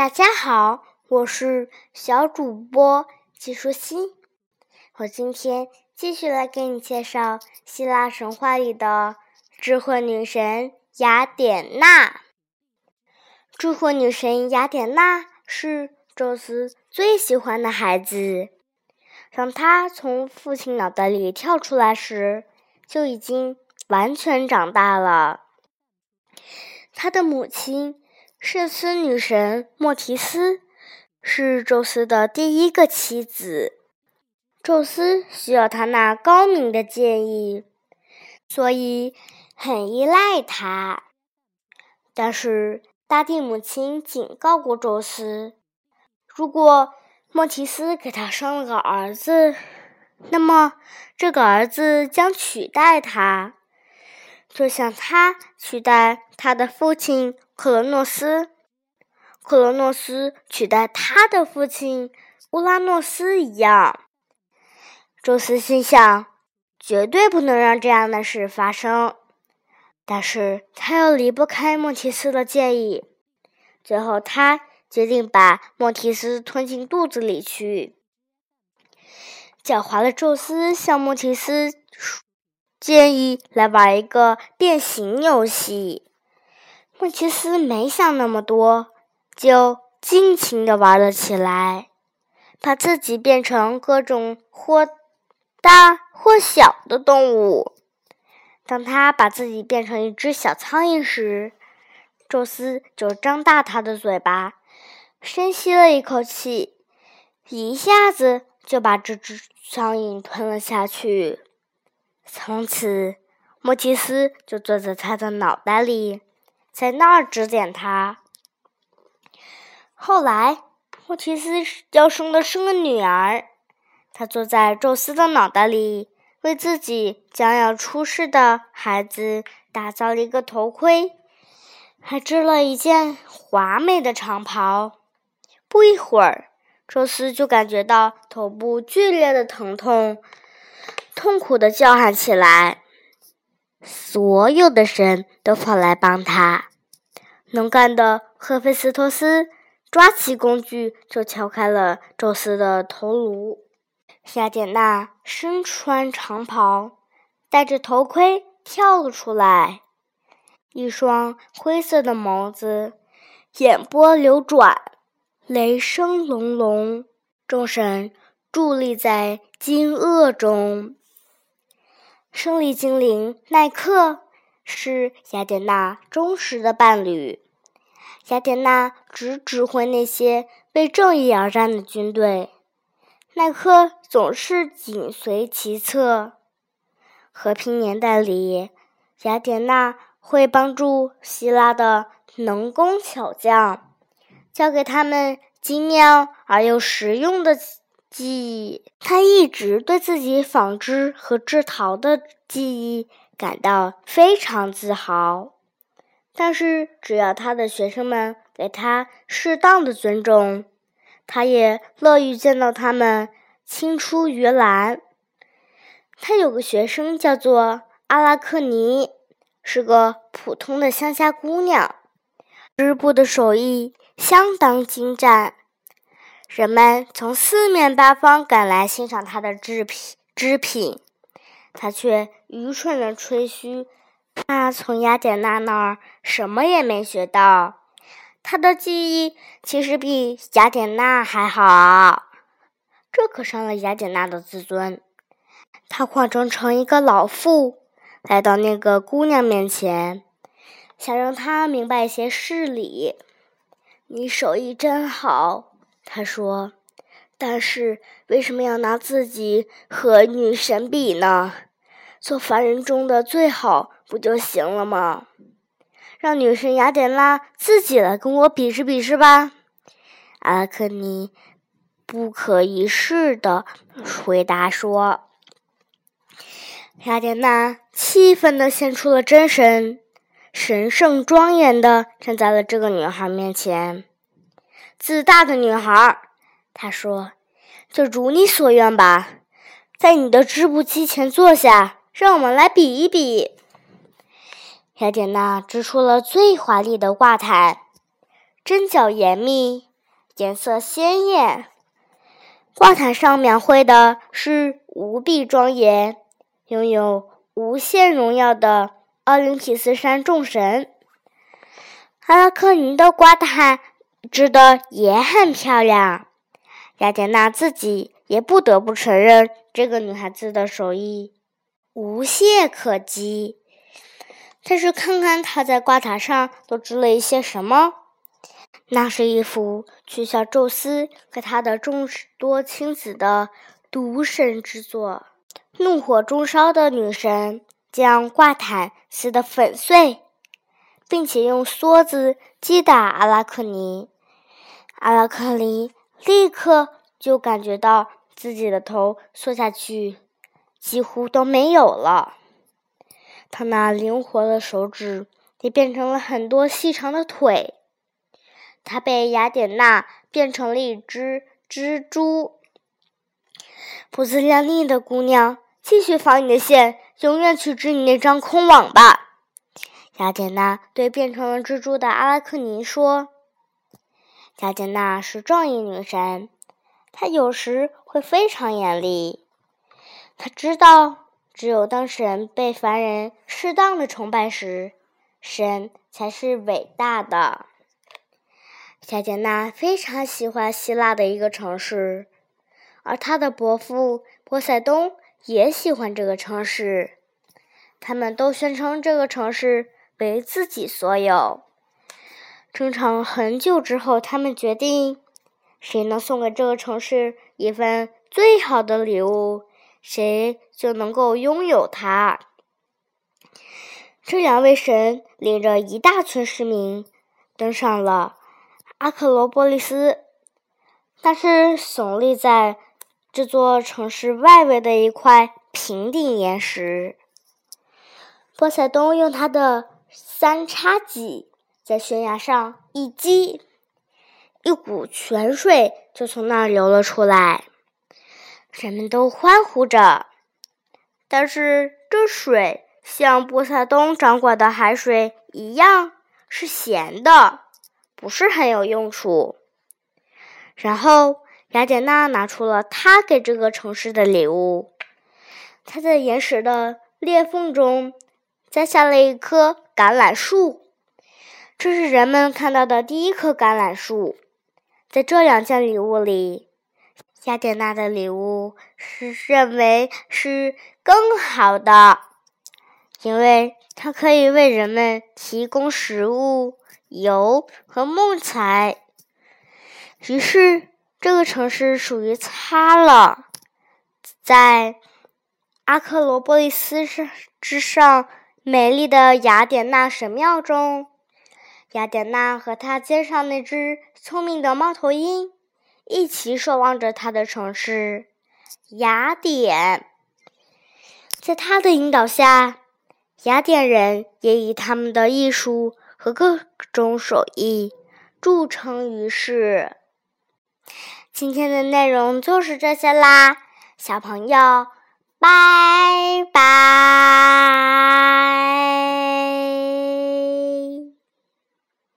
大家好，我是小主播季舒心。我今天继续来给你介绍希腊神话里的智慧女神雅典娜。智慧女神雅典娜是宙斯最喜欢的孩子。当她从父亲脑袋里跳出来时，就已经完全长大了。她的母亲。圣斯女神莫提斯是宙斯的第一个妻子，宙斯需要她那高明的建议，所以很依赖她。但是大地母亲警告过宙斯，如果莫提斯给他生了个儿子，那么这个儿子将取代他，就像他取代他的父亲。克罗诺斯，克罗诺斯取代他的父亲乌拉诺斯一样。宙斯心想，绝对不能让这样的事发生。但是他又离不开莫提斯的建议。最后，他决定把莫提斯吞进肚子里去。狡猾的宙斯向莫提斯建议来玩一个变形游戏。莫奇斯没想那么多，就尽情的玩了起来，把自己变成各种或大或小的动物。当他把自己变成一只小苍蝇时，宙斯就张大他的嘴巴，深吸了一口气，一下子就把这只苍蝇吞了下去。从此，莫提斯就坐在他的脑袋里。在那儿指点他。后来，莫提斯要生的生个女儿。他坐在宙斯的脑袋里，为自己将要出世的孩子打造了一个头盔，还织了一件华美的长袍。不一会儿，宙斯就感觉到头部剧烈的疼痛，痛苦的叫喊起来。所有的神都跑来帮他。能干的赫菲斯托斯抓起工具就敲开了宙斯的头颅。雅典娜身穿长袍，戴着头盔跳了出来，一双灰色的眸子，眼波流转，雷声隆隆。众神伫立在惊愕中。胜利精灵奈克是雅典娜忠实的伴侣。雅典娜只指挥那些为正义而战的军队，奈克总是紧随其侧。和平年代里，雅典娜会帮助希腊的能工巧匠，教给他们精妙而又实用的。技艺，他一直对自己纺织和制陶的技艺感到非常自豪。但是，只要他的学生们给他适当的尊重，他也乐于见到他们青出于蓝。他有个学生叫做阿拉克尼，是个普通的乡下姑娘，织布的手艺相当精湛。人们从四面八方赶来欣赏他的制品，织品，他却愚蠢的吹嘘，他从雅典娜那儿什么也没学到，他的技艺其实比雅典娜还好，这可伤了雅典娜的自尊。他化妆成一个老妇，来到那个姑娘面前，想让她明白一些事理。你手艺真好。他说：“但是为什么要拿自己和女神比呢？做凡人中的最好不就行了吗？让女神雅典娜自己来跟我比试比试吧。”阿拉克尼不可一世的回答说：“雅典娜气愤的现出了真身，神圣庄严的站在了这个女孩面前。”自大的女孩，她说：“就如你所愿吧，在你的织布机前坐下，让我们来比一比。”雅典娜织出了最华丽的挂毯，针脚严密，颜色鲜艳。挂毯上描绘的是无比庄严、拥有无限荣耀的奥林匹斯山众神。阿拉克尼的挂毯织的也很漂亮，雅典娜自己也不得不承认，这个女孩子的手艺无懈可击。但是，看看她在挂毯上都织了一些什么。那是一幅取笑宙斯和他的众多亲子的独神之作。怒火中烧的女神将挂毯撕得粉碎，并且用梭子击打阿拉克尼。阿拉克尼立刻就感觉到自己的头缩下去，几乎都没有了。他那灵活的手指也变成了很多细长的腿。他被雅典娜变成了一只蜘蛛。不自量力的姑娘，继续纺你的线，永远去织你那张空网吧。雅典娜对变成了蜘蛛的阿拉克尼说：“雅典娜是正义女神，她有时会非常严厉。她知道，只有当神被凡人适当的崇拜时，神才是伟大的。”雅典娜非常喜欢希腊的一个城市，而她的伯父波塞冬也喜欢这个城市。他们都宣称这个城市为自己所有。争吵很久之后，他们决定，谁能送给这个城市一份最好的礼物，谁就能够拥有它。这两位神领着一大群市民登上了。阿克罗波利斯，但是耸立在这座城市外围的一块平顶岩石。波塞冬用他的三叉戟在悬崖上一击，一股泉水就从那儿流了出来，人们都欢呼着。但是这水像波塞冬掌管的海水一样是咸的。不是很有用处。然后，雅典娜拿出了她给这个城市的礼物。她在岩石的裂缝中栽下了一棵橄榄树，这是人们看到的第一棵橄榄树。在这两件礼物里，雅典娜的礼物是认为是更好的，因为它可以为人们提供食物。油和木材，于是这个城市属于他了。在阿克罗波利斯上之上，美丽的雅典娜神庙中，雅典娜和她肩上那只聪明的猫头鹰一起守望着她的城市雅典。在他的引导下，雅典人也以他们的艺术。和各种手艺著称于世。今天的内容就是这些啦，小朋友，拜拜。